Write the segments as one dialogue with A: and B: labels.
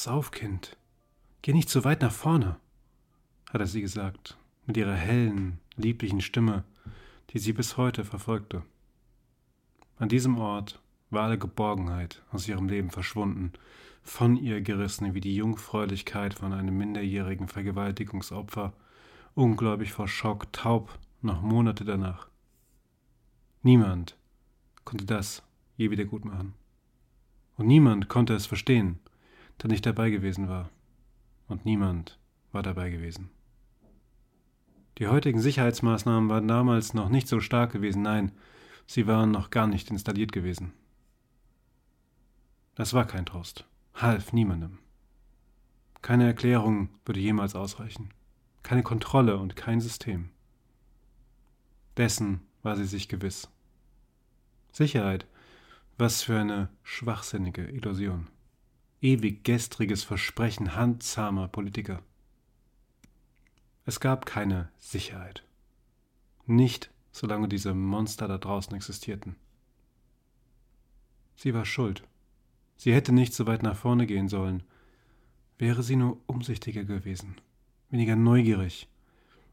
A: Pass auf, Kind. Geh nicht so weit nach vorne, hatte sie gesagt, mit ihrer hellen, lieblichen Stimme, die sie bis heute verfolgte. An diesem Ort war alle Geborgenheit aus ihrem Leben verschwunden, von ihr gerissen wie die Jungfräulichkeit von einem minderjährigen Vergewaltigungsopfer, ungläubig vor Schock, taub noch Monate danach. Niemand konnte das je wieder gut machen. Und niemand konnte es verstehen, der nicht dabei gewesen war. Und niemand war dabei gewesen. Die heutigen Sicherheitsmaßnahmen waren damals noch nicht so stark gewesen, nein, sie waren noch gar nicht installiert gewesen. Das war kein Trost, half niemandem. Keine Erklärung würde jemals ausreichen, keine Kontrolle und kein System. Dessen war sie sich gewiss. Sicherheit, was für eine schwachsinnige Illusion. Ewig gestriges Versprechen handzahmer Politiker. Es gab keine Sicherheit. Nicht, solange diese Monster da draußen existierten. Sie war schuld. Sie hätte nicht so weit nach vorne gehen sollen. Wäre sie nur umsichtiger gewesen, weniger neugierig,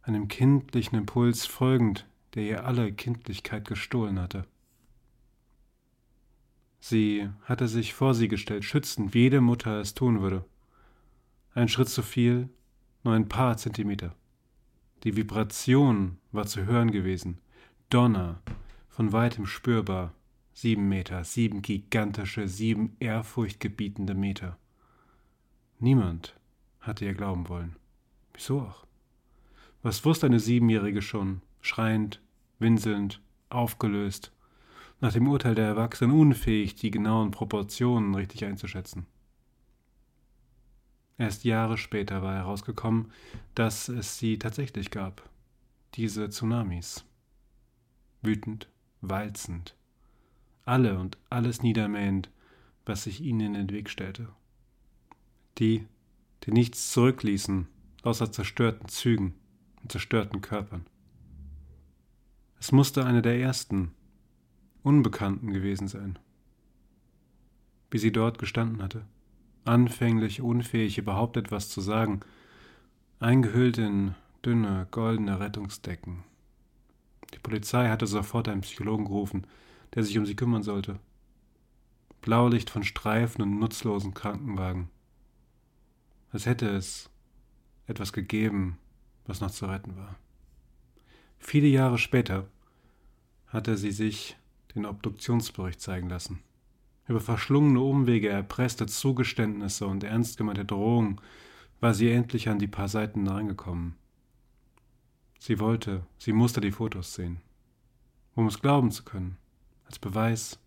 A: einem kindlichen Impuls folgend, der ihr alle Kindlichkeit gestohlen hatte. Sie hatte sich vor sie gestellt, schützend, wie jede Mutter es tun würde. Ein Schritt zu viel, nur ein paar Zentimeter. Die Vibration war zu hören gewesen. Donner, von weitem spürbar. Sieben Meter, sieben gigantische, sieben ehrfurchtgebietende Meter. Niemand hatte ihr glauben wollen. Wieso auch? Was wusste eine Siebenjährige schon, schreiend, winselnd, aufgelöst, nach dem Urteil der Erwachsenen unfähig, die genauen Proportionen richtig einzuschätzen? Erst Jahre später war herausgekommen, dass es sie tatsächlich gab. Diese Tsunamis. Wütend, walzend, alle und alles niedermähend, was sich ihnen in den Weg stellte. Die, die nichts zurückließen, außer zerstörten Zügen und zerstörten Körpern. Es musste eine der ersten, Unbekannten gewesen sein. Wie sie dort gestanden hatte, anfänglich unfähig überhaupt etwas zu sagen, eingehüllt in dünne, goldene Rettungsdecken. Die Polizei hatte sofort einen Psychologen gerufen, der sich um sie kümmern sollte. Blaulicht von Streifen und nutzlosen Krankenwagen. Als hätte es etwas gegeben, was noch zu retten war. Viele Jahre später hatte sie sich den Obduktionsbericht zeigen lassen. Über verschlungene Umwege, erpresste Zugeständnisse und ernst gemeinte Drohungen war sie endlich an die paar Seiten herangekommen. Sie wollte, sie musste die Fotos sehen, um es glauben zu können als Beweis,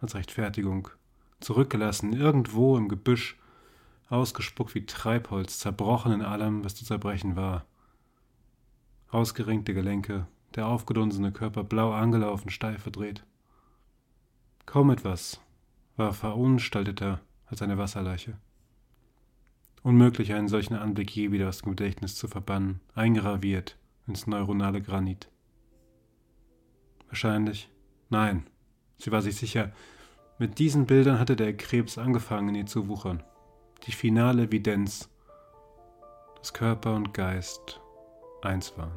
A: als Rechtfertigung, zurückgelassen, irgendwo im Gebüsch, ausgespuckt wie Treibholz, zerbrochen in allem, was zu zerbrechen war. Ausgerenkte Gelenke, der aufgedunsene Körper blau angelaufen, steif verdreht. Kaum etwas war verunstalteter als eine Wasserleiche. Unmöglich, einen solchen Anblick je wieder aus dem Gedächtnis zu verbannen, eingraviert ins neuronale Granit. Wahrscheinlich, nein, Sie war sich sicher, mit diesen Bildern hatte der Krebs angefangen, in ihr zu wuchern. Die finale Evidenz, dass Körper und Geist eins waren.